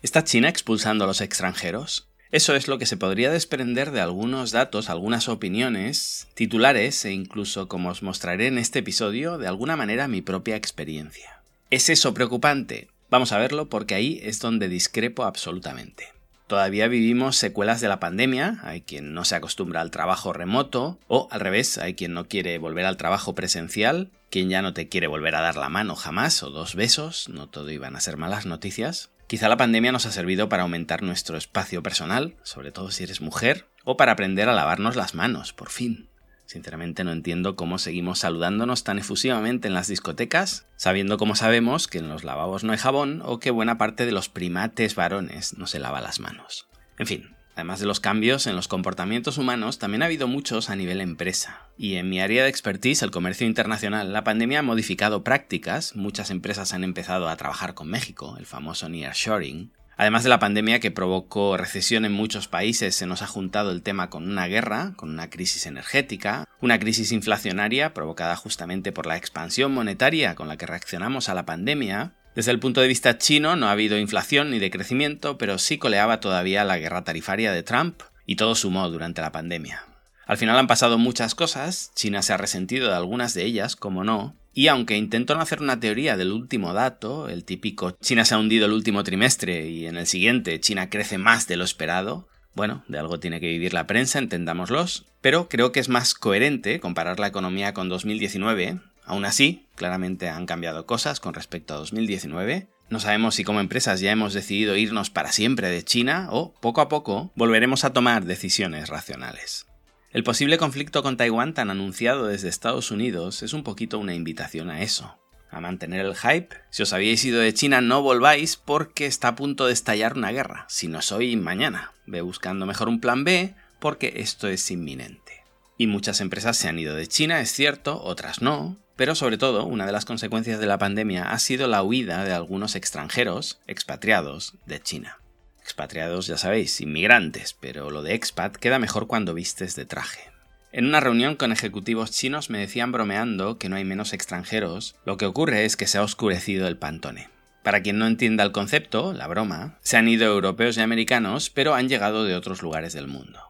¿Está China expulsando a los extranjeros? Eso es lo que se podría desprender de algunos datos, algunas opiniones, titulares e incluso, como os mostraré en este episodio, de alguna manera mi propia experiencia. ¿Es eso preocupante? Vamos a verlo porque ahí es donde discrepo absolutamente. Todavía vivimos secuelas de la pandemia, hay quien no se acostumbra al trabajo remoto, o al revés, hay quien no quiere volver al trabajo presencial, quien ya no te quiere volver a dar la mano jamás o dos besos, no todo iban a ser malas noticias. Quizá la pandemia nos ha servido para aumentar nuestro espacio personal, sobre todo si eres mujer, o para aprender a lavarnos las manos, por fin. Sinceramente no entiendo cómo seguimos saludándonos tan efusivamente en las discotecas, sabiendo como sabemos que en los lavabos no hay jabón o que buena parte de los primates varones no se lava las manos. En fin, además de los cambios en los comportamientos humanos, también ha habido muchos a nivel empresa. Y en mi área de expertise, el comercio internacional, la pandemia ha modificado prácticas, muchas empresas han empezado a trabajar con México, el famoso nearshoring, Además de la pandemia que provocó recesión en muchos países, se nos ha juntado el tema con una guerra, con una crisis energética, una crisis inflacionaria provocada justamente por la expansión monetaria con la que reaccionamos a la pandemia. Desde el punto de vista chino no ha habido inflación ni decrecimiento, pero sí coleaba todavía la guerra tarifaria de Trump y todo sumó durante la pandemia. Al final han pasado muchas cosas, China se ha resentido de algunas de ellas, como no, y aunque intento no hacer una teoría del último dato, el típico China se ha hundido el último trimestre y en el siguiente China crece más de lo esperado, bueno, de algo tiene que vivir la prensa, entendámoslos, pero creo que es más coherente comparar la economía con 2019. Aún así, claramente han cambiado cosas con respecto a 2019. No sabemos si como empresas ya hemos decidido irnos para siempre de China o, poco a poco, volveremos a tomar decisiones racionales. El posible conflicto con Taiwán tan anunciado desde Estados Unidos es un poquito una invitación a eso, a mantener el hype. Si os habíais ido de China no volváis porque está a punto de estallar una guerra, si no soy mañana. Ve buscando mejor un plan B porque esto es inminente. Y muchas empresas se han ido de China, es cierto, otras no, pero sobre todo una de las consecuencias de la pandemia ha sido la huida de algunos extranjeros, expatriados, de China. Expatriados, ya sabéis, inmigrantes, pero lo de expat queda mejor cuando vistes de traje. En una reunión con ejecutivos chinos me decían bromeando que no hay menos extranjeros, lo que ocurre es que se ha oscurecido el pantone. Para quien no entienda el concepto, la broma, se han ido europeos y americanos, pero han llegado de otros lugares del mundo.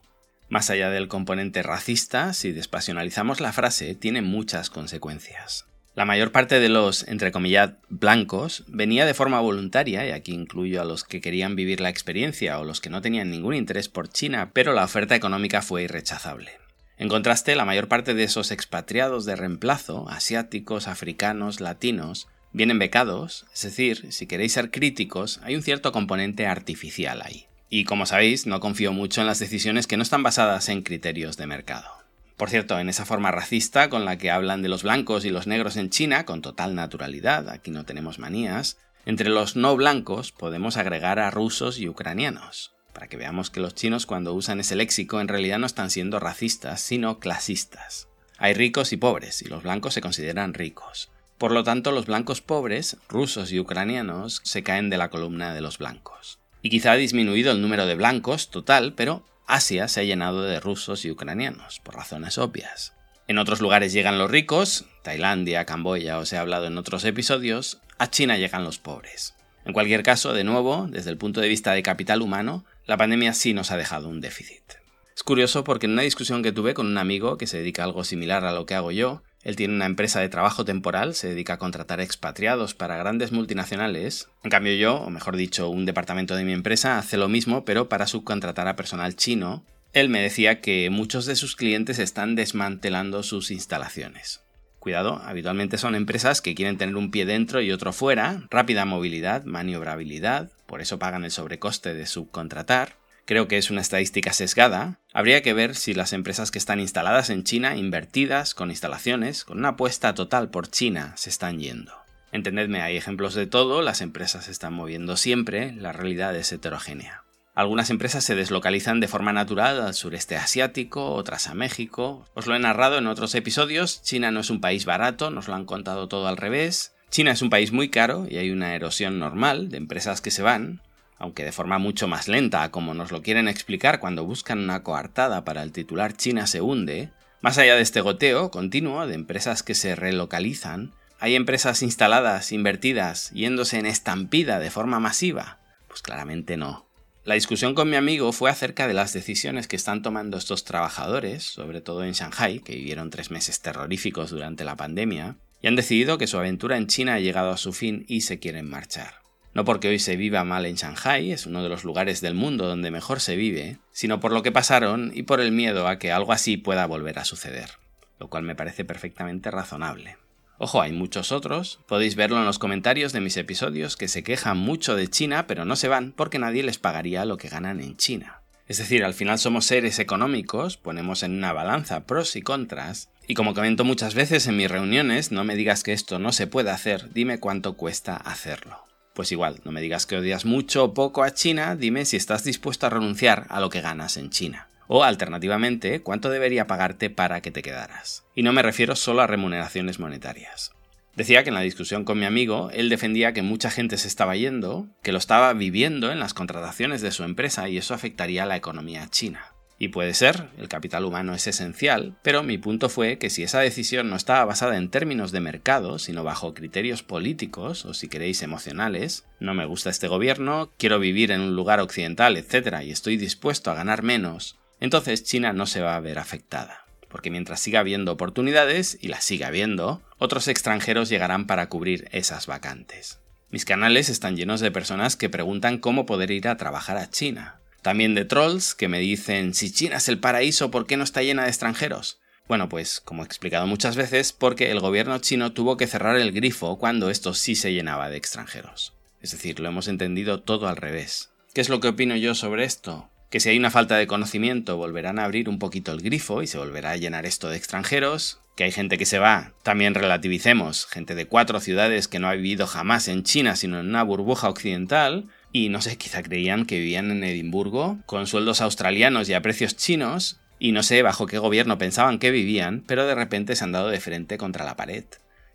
Más allá del componente racista, si despasionalizamos la frase, tiene muchas consecuencias. La mayor parte de los, entre comillas, blancos venía de forma voluntaria, y aquí incluyo a los que querían vivir la experiencia o los que no tenían ningún interés por China, pero la oferta económica fue irrechazable. En contraste, la mayor parte de esos expatriados de reemplazo, asiáticos, africanos, latinos, vienen becados, es decir, si queréis ser críticos, hay un cierto componente artificial ahí. Y como sabéis, no confío mucho en las decisiones que no están basadas en criterios de mercado. Por cierto, en esa forma racista con la que hablan de los blancos y los negros en China, con total naturalidad, aquí no tenemos manías, entre los no blancos podemos agregar a rusos y ucranianos, para que veamos que los chinos cuando usan ese léxico en realidad no están siendo racistas, sino clasistas. Hay ricos y pobres, y los blancos se consideran ricos. Por lo tanto, los blancos pobres, rusos y ucranianos, se caen de la columna de los blancos. Y quizá ha disminuido el número de blancos total, pero Asia se ha llenado de rusos y ucranianos, por razones obvias. En otros lugares llegan los ricos, Tailandia, Camboya, os he hablado en otros episodios, a China llegan los pobres. En cualquier caso, de nuevo, desde el punto de vista de capital humano, la pandemia sí nos ha dejado un déficit. Es curioso porque en una discusión que tuve con un amigo que se dedica a algo similar a lo que hago yo, él tiene una empresa de trabajo temporal, se dedica a contratar expatriados para grandes multinacionales. En cambio yo, o mejor dicho, un departamento de mi empresa hace lo mismo, pero para subcontratar a personal chino. Él me decía que muchos de sus clientes están desmantelando sus instalaciones. Cuidado, habitualmente son empresas que quieren tener un pie dentro y otro fuera, rápida movilidad, maniobrabilidad, por eso pagan el sobrecoste de subcontratar creo que es una estadística sesgada, habría que ver si las empresas que están instaladas en China, invertidas, con instalaciones, con una apuesta total por China, se están yendo. Entendedme, hay ejemplos de todo, las empresas se están moviendo siempre, la realidad es heterogénea. Algunas empresas se deslocalizan de forma natural al sureste asiático, otras a México. Os lo he narrado en otros episodios, China no es un país barato, nos lo han contado todo al revés. China es un país muy caro y hay una erosión normal de empresas que se van, aunque de forma mucho más lenta, como nos lo quieren explicar cuando buscan una coartada para el titular China se hunde, más allá de este goteo continuo de empresas que se relocalizan, hay empresas instaladas, invertidas, yéndose en estampida de forma masiva. Pues claramente no. La discusión con mi amigo fue acerca de las decisiones que están tomando estos trabajadores, sobre todo en Shanghai, que vivieron tres meses terroríficos durante la pandemia, y han decidido que su aventura en China ha llegado a su fin y se quieren marchar. No porque hoy se viva mal en Shanghai, es uno de los lugares del mundo donde mejor se vive, sino por lo que pasaron y por el miedo a que algo así pueda volver a suceder, lo cual me parece perfectamente razonable. Ojo, hay muchos otros, podéis verlo en los comentarios de mis episodios que se quejan mucho de China pero no se van porque nadie les pagaría lo que ganan en China. Es decir, al final somos seres económicos, ponemos en una balanza pros y contras, y como comento muchas veces en mis reuniones, no me digas que esto no se puede hacer, dime cuánto cuesta hacerlo. Pues igual, no me digas que odias mucho o poco a China, dime si estás dispuesto a renunciar a lo que ganas en China. O alternativamente, cuánto debería pagarte para que te quedaras. Y no me refiero solo a remuneraciones monetarias. Decía que en la discusión con mi amigo, él defendía que mucha gente se estaba yendo, que lo estaba viviendo en las contrataciones de su empresa y eso afectaría a la economía china. Y puede ser, el capital humano es esencial, pero mi punto fue que si esa decisión no estaba basada en términos de mercado, sino bajo criterios políticos, o si queréis emocionales, no me gusta este gobierno, quiero vivir en un lugar occidental, etc., y estoy dispuesto a ganar menos, entonces China no se va a ver afectada, porque mientras siga habiendo oportunidades, y las siga habiendo, otros extranjeros llegarán para cubrir esas vacantes. Mis canales están llenos de personas que preguntan cómo poder ir a trabajar a China. También de trolls que me dicen, si China es el paraíso, ¿por qué no está llena de extranjeros? Bueno, pues, como he explicado muchas veces, porque el gobierno chino tuvo que cerrar el grifo cuando esto sí se llenaba de extranjeros. Es decir, lo hemos entendido todo al revés. ¿Qué es lo que opino yo sobre esto? que si hay una falta de conocimiento volverán a abrir un poquito el grifo y se volverá a llenar esto de extranjeros, que hay gente que se va, también relativicemos, gente de cuatro ciudades que no ha vivido jamás en China sino en una burbuja occidental, y no sé, quizá creían que vivían en Edimburgo, con sueldos australianos y a precios chinos, y no sé bajo qué gobierno pensaban que vivían, pero de repente se han dado de frente contra la pared.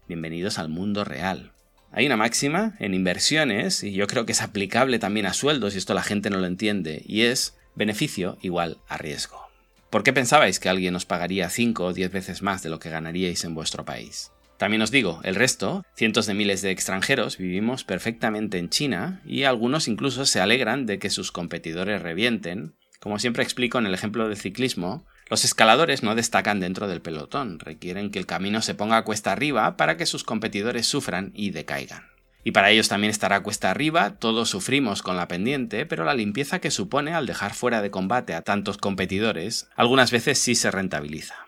Bienvenidos al mundo real. Hay una máxima en inversiones, y yo creo que es aplicable también a sueldos, y esto la gente no lo entiende, y es Beneficio igual a riesgo. ¿Por qué pensabais que alguien os pagaría 5 o 10 veces más de lo que ganaríais en vuestro país? También os digo, el resto, cientos de miles de extranjeros, vivimos perfectamente en China y algunos incluso se alegran de que sus competidores revienten. Como siempre explico en el ejemplo del ciclismo, los escaladores no destacan dentro del pelotón, requieren que el camino se ponga cuesta arriba para que sus competidores sufran y decaigan. Y para ellos también estará cuesta arriba, todos sufrimos con la pendiente, pero la limpieza que supone al dejar fuera de combate a tantos competidores, algunas veces sí se rentabiliza.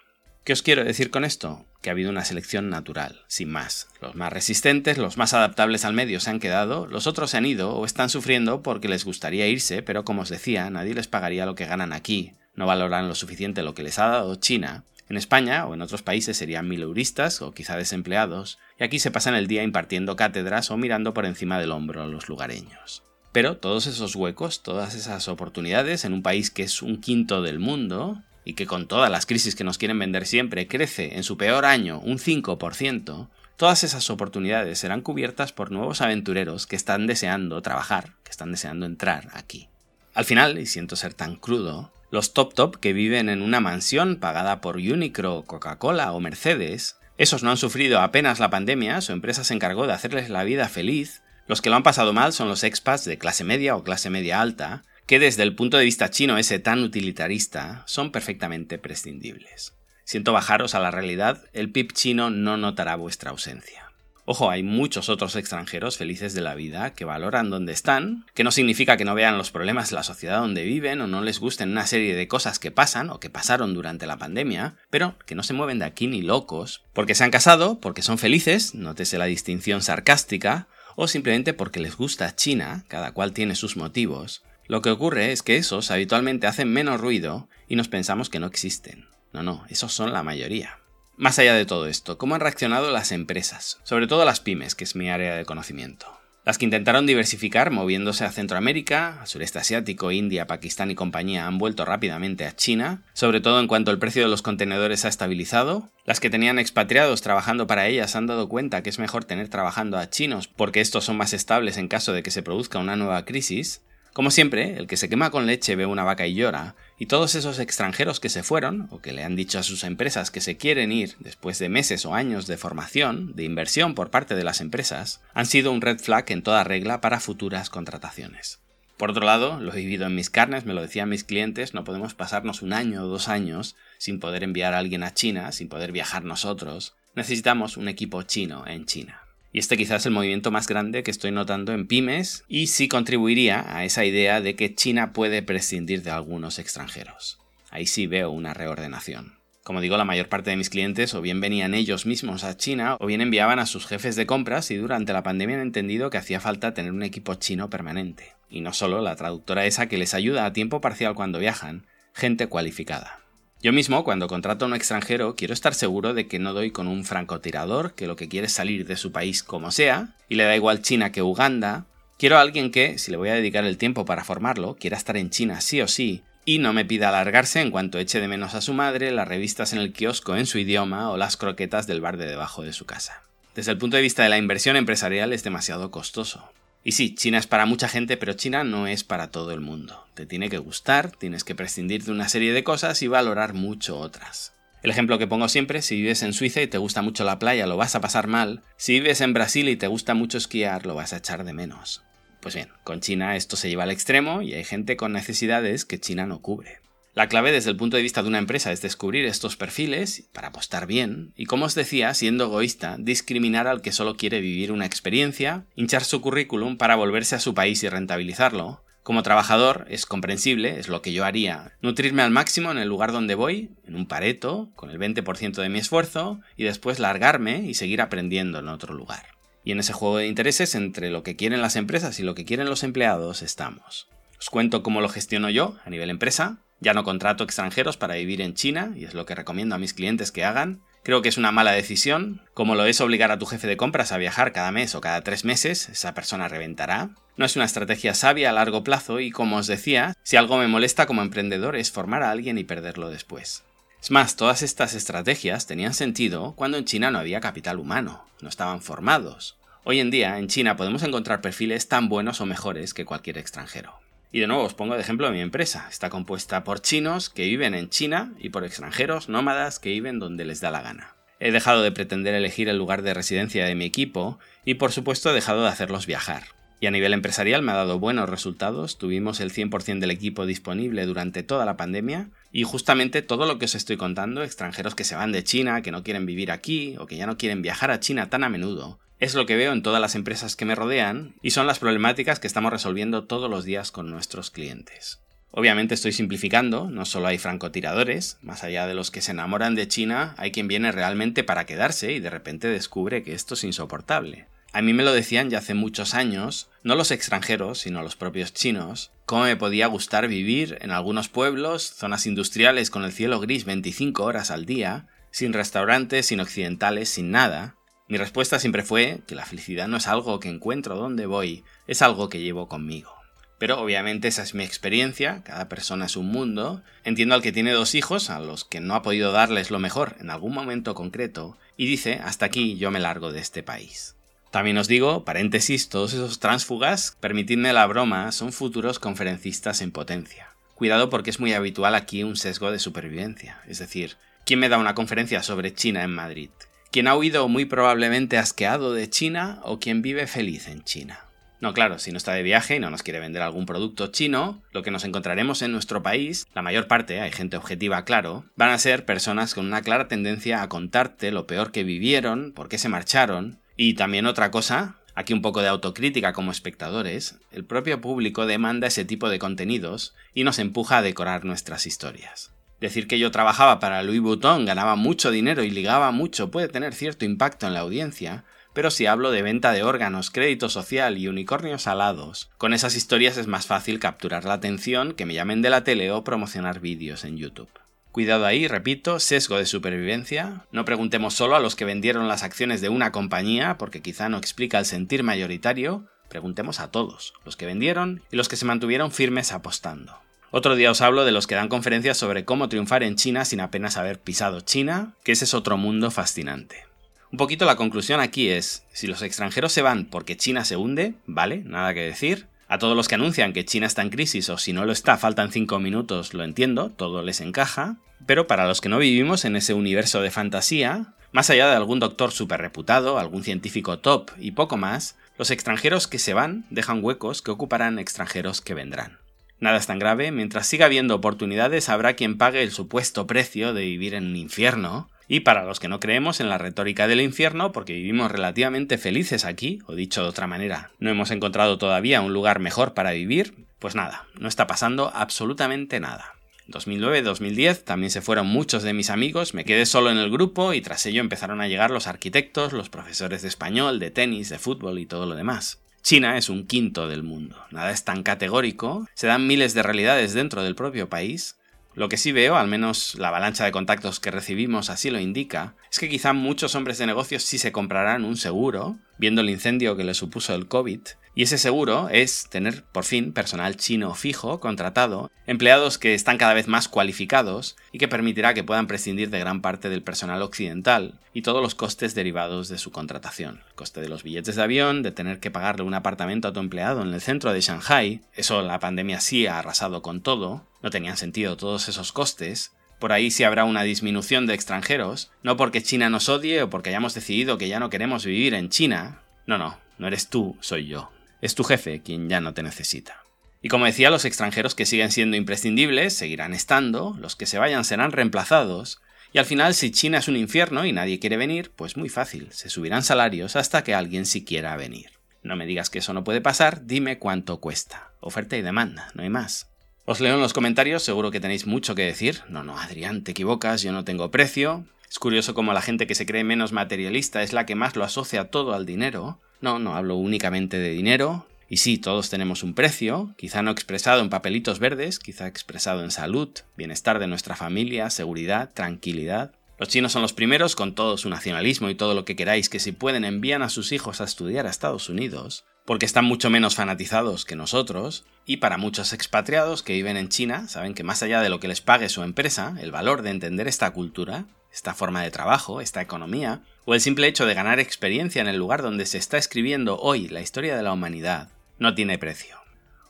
¿Qué os quiero decir con esto? Que ha habido una selección natural, sin más. Los más resistentes, los más adaptables al medio se han quedado, los otros se han ido o están sufriendo porque les gustaría irse, pero como os decía, nadie les pagaría lo que ganan aquí, no valoran lo suficiente lo que les ha dado China, en España o en otros países serían mileuristas o quizá desempleados, y aquí se pasan el día impartiendo cátedras o mirando por encima del hombro a los lugareños. Pero todos esos huecos, todas esas oportunidades en un país que es un quinto del mundo, y que con todas las crisis que nos quieren vender siempre crece en su peor año un 5%, todas esas oportunidades serán cubiertas por nuevos aventureros que están deseando trabajar, que están deseando entrar aquí. Al final, y siento ser tan crudo, los top top que viven en una mansión pagada por Unicro, Coca-Cola o Mercedes, esos no han sufrido apenas la pandemia, su empresa se encargó de hacerles la vida feliz. Los que lo han pasado mal son los expats de clase media o clase media alta, que desde el punto de vista chino ese tan utilitarista son perfectamente prescindibles. Siento bajaros a la realidad, el PIB chino no notará vuestra ausencia. Ojo, hay muchos otros extranjeros felices de la vida que valoran donde están, que no significa que no vean los problemas de la sociedad donde viven o no les gusten una serie de cosas que pasan o que pasaron durante la pandemia, pero que no se mueven de aquí ni locos, porque se han casado, porque son felices, nótese la distinción sarcástica, o simplemente porque les gusta China, cada cual tiene sus motivos. Lo que ocurre es que esos habitualmente hacen menos ruido y nos pensamos que no existen. No, no, esos son la mayoría. Más allá de todo esto, ¿cómo han reaccionado las empresas? Sobre todo las pymes, que es mi área de conocimiento. Las que intentaron diversificar moviéndose a Centroamérica, al sureste asiático, India, Pakistán y compañía han vuelto rápidamente a China, sobre todo en cuanto el precio de los contenedores ha estabilizado. Las que tenían expatriados trabajando para ellas han dado cuenta que es mejor tener trabajando a chinos porque estos son más estables en caso de que se produzca una nueva crisis. Como siempre, el que se quema con leche ve una vaca y llora, y todos esos extranjeros que se fueron, o que le han dicho a sus empresas que se quieren ir después de meses o años de formación, de inversión por parte de las empresas, han sido un red flag en toda regla para futuras contrataciones. Por otro lado, lo he vivido en mis carnes, me lo decían mis clientes, no podemos pasarnos un año o dos años sin poder enviar a alguien a China, sin poder viajar nosotros. Necesitamos un equipo chino en China. Y este quizás es el movimiento más grande que estoy notando en pymes y sí contribuiría a esa idea de que China puede prescindir de algunos extranjeros. Ahí sí veo una reordenación. Como digo, la mayor parte de mis clientes o bien venían ellos mismos a China o bien enviaban a sus jefes de compras y durante la pandemia han entendido que hacía falta tener un equipo chino permanente. Y no solo la traductora esa que les ayuda a tiempo parcial cuando viajan, gente cualificada. Yo mismo, cuando contrato a un extranjero, quiero estar seguro de que no doy con un francotirador que lo que quiere es salir de su país como sea, y le da igual China que Uganda. Quiero a alguien que, si le voy a dedicar el tiempo para formarlo, quiera estar en China sí o sí, y no me pida alargarse en cuanto eche de menos a su madre, las revistas en el kiosco en su idioma o las croquetas del bar de debajo de su casa. Desde el punto de vista de la inversión empresarial es demasiado costoso. Y sí, China es para mucha gente, pero China no es para todo el mundo. Te tiene que gustar, tienes que prescindir de una serie de cosas y valorar mucho otras. El ejemplo que pongo siempre, si vives en Suiza y te gusta mucho la playa, lo vas a pasar mal. Si vives en Brasil y te gusta mucho esquiar, lo vas a echar de menos. Pues bien, con China esto se lleva al extremo y hay gente con necesidades que China no cubre. La clave desde el punto de vista de una empresa es descubrir estos perfiles para apostar bien y, como os decía, siendo egoísta, discriminar al que solo quiere vivir una experiencia, hinchar su currículum para volverse a su país y rentabilizarlo. Como trabajador es comprensible, es lo que yo haría, nutrirme al máximo en el lugar donde voy, en un pareto, con el 20% de mi esfuerzo, y después largarme y seguir aprendiendo en otro lugar. Y en ese juego de intereses entre lo que quieren las empresas y lo que quieren los empleados estamos. Os cuento cómo lo gestiono yo a nivel empresa, ya no contrato extranjeros para vivir en China, y es lo que recomiendo a mis clientes que hagan. Creo que es una mala decisión, como lo es obligar a tu jefe de compras a viajar cada mes o cada tres meses, esa persona reventará. No es una estrategia sabia a largo plazo y, como os decía, si algo me molesta como emprendedor es formar a alguien y perderlo después. Es más, todas estas estrategias tenían sentido cuando en China no había capital humano, no estaban formados. Hoy en día, en China podemos encontrar perfiles tan buenos o mejores que cualquier extranjero. Y de nuevo os pongo de ejemplo mi empresa. Está compuesta por chinos que viven en China y por extranjeros nómadas que viven donde les da la gana. He dejado de pretender elegir el lugar de residencia de mi equipo y por supuesto he dejado de hacerlos viajar. Y a nivel empresarial me ha dado buenos resultados, tuvimos el 100% del equipo disponible durante toda la pandemia y justamente todo lo que os estoy contando, extranjeros que se van de China, que no quieren vivir aquí o que ya no quieren viajar a China tan a menudo, es lo que veo en todas las empresas que me rodean y son las problemáticas que estamos resolviendo todos los días con nuestros clientes. Obviamente estoy simplificando, no solo hay francotiradores, más allá de los que se enamoran de China, hay quien viene realmente para quedarse y de repente descubre que esto es insoportable. A mí me lo decían ya hace muchos años, no los extranjeros, sino los propios chinos, cómo me podía gustar vivir en algunos pueblos, zonas industriales con el cielo gris 25 horas al día, sin restaurantes, sin occidentales, sin nada, mi respuesta siempre fue que la felicidad no es algo que encuentro donde voy, es algo que llevo conmigo. Pero obviamente esa es mi experiencia, cada persona es un mundo. Entiendo al que tiene dos hijos, a los que no ha podido darles lo mejor en algún momento concreto, y dice, hasta aquí yo me largo de este país. También os digo, paréntesis, todos esos tránsfugas, permitidme la broma, son futuros conferencistas en potencia. Cuidado porque es muy habitual aquí un sesgo de supervivencia, es decir, ¿quién me da una conferencia sobre China en Madrid? Quien ha huido muy probablemente asqueado de China o quien vive feliz en China. No, claro, si no está de viaje y no nos quiere vender algún producto chino, lo que nos encontraremos en nuestro país, la mayor parte, hay gente objetiva, claro, van a ser personas con una clara tendencia a contarte lo peor que vivieron, por qué se marcharon, y también otra cosa, aquí un poco de autocrítica como espectadores, el propio público demanda ese tipo de contenidos y nos empuja a decorar nuestras historias. Decir que yo trabajaba para Louis Vuitton, ganaba mucho dinero y ligaba mucho puede tener cierto impacto en la audiencia, pero si hablo de venta de órganos, crédito social y unicornios alados, con esas historias es más fácil capturar la atención que me llamen de la tele o promocionar vídeos en YouTube. Cuidado ahí, repito, sesgo de supervivencia. No preguntemos solo a los que vendieron las acciones de una compañía, porque quizá no explica el sentir mayoritario. Preguntemos a todos, los que vendieron y los que se mantuvieron firmes apostando. Otro día os hablo de los que dan conferencias sobre cómo triunfar en China sin apenas haber pisado China, que ese es otro mundo fascinante. Un poquito la conclusión aquí es, si los extranjeros se van porque China se hunde, vale, nada que decir. A todos los que anuncian que China está en crisis o si no lo está faltan 5 minutos, lo entiendo, todo les encaja. Pero para los que no vivimos en ese universo de fantasía, Más allá de algún doctor súper reputado, algún científico top y poco más, los extranjeros que se van dejan huecos que ocuparán extranjeros que vendrán. Nada es tan grave, mientras siga habiendo oportunidades habrá quien pague el supuesto precio de vivir en un infierno, y para los que no creemos en la retórica del infierno, porque vivimos relativamente felices aquí, o dicho de otra manera, no hemos encontrado todavía un lugar mejor para vivir, pues nada, no está pasando absolutamente nada. 2009-2010 también se fueron muchos de mis amigos, me quedé solo en el grupo y tras ello empezaron a llegar los arquitectos, los profesores de español, de tenis, de fútbol y todo lo demás. China es un quinto del mundo, nada es tan categórico, se dan miles de realidades dentro del propio país, lo que sí veo, al menos la avalancha de contactos que recibimos así lo indica, es que quizá muchos hombres de negocios sí se comprarán un seguro, viendo el incendio que le supuso el COVID, y ese seguro es tener por fin personal chino fijo, contratado, empleados que están cada vez más cualificados y que permitirá que puedan prescindir de gran parte del personal occidental y todos los costes derivados de su contratación. El coste de los billetes de avión, de tener que pagarle un apartamento a tu empleado en el centro de Shanghai, eso la pandemia sí ha arrasado con todo, no tenían sentido todos esos costes, por ahí sí habrá una disminución de extranjeros, no porque China nos odie o porque hayamos decidido que ya no queremos vivir en China. No, no, no eres tú, soy yo. Es tu jefe quien ya no te necesita. Y como decía, los extranjeros que siguen siendo imprescindibles seguirán estando, los que se vayan serán reemplazados, y al final si China es un infierno y nadie quiere venir, pues muy fácil, se subirán salarios hasta que alguien sí quiera venir. No me digas que eso no puede pasar, dime cuánto cuesta. Oferta y demanda, no hay más. Os leo en los comentarios, seguro que tenéis mucho que decir. No, no, Adrián, te equivocas, yo no tengo precio. Es curioso como la gente que se cree menos materialista es la que más lo asocia todo al dinero. No, no hablo únicamente de dinero. Y sí, todos tenemos un precio, quizá no expresado en papelitos verdes, quizá expresado en salud, bienestar de nuestra familia, seguridad, tranquilidad. Los chinos son los primeros, con todo su nacionalismo y todo lo que queráis, que si pueden envían a sus hijos a estudiar a Estados Unidos, porque están mucho menos fanatizados que nosotros, y para muchos expatriados que viven en China, saben que más allá de lo que les pague su empresa, el valor de entender esta cultura, esta forma de trabajo, esta economía, o el simple hecho de ganar experiencia en el lugar donde se está escribiendo hoy la historia de la humanidad, no tiene precio.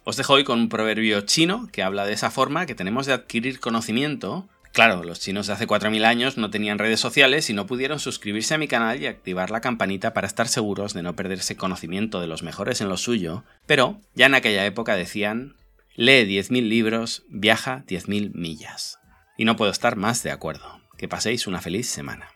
Os dejo hoy con un proverbio chino que habla de esa forma que tenemos de adquirir conocimiento. Claro, los chinos de hace 4.000 años no tenían redes sociales y no pudieron suscribirse a mi canal y activar la campanita para estar seguros de no perderse conocimiento de los mejores en lo suyo, pero ya en aquella época decían, lee 10.000 libros, viaja 10.000 millas. Y no puedo estar más de acuerdo. Que paséis una feliz semana.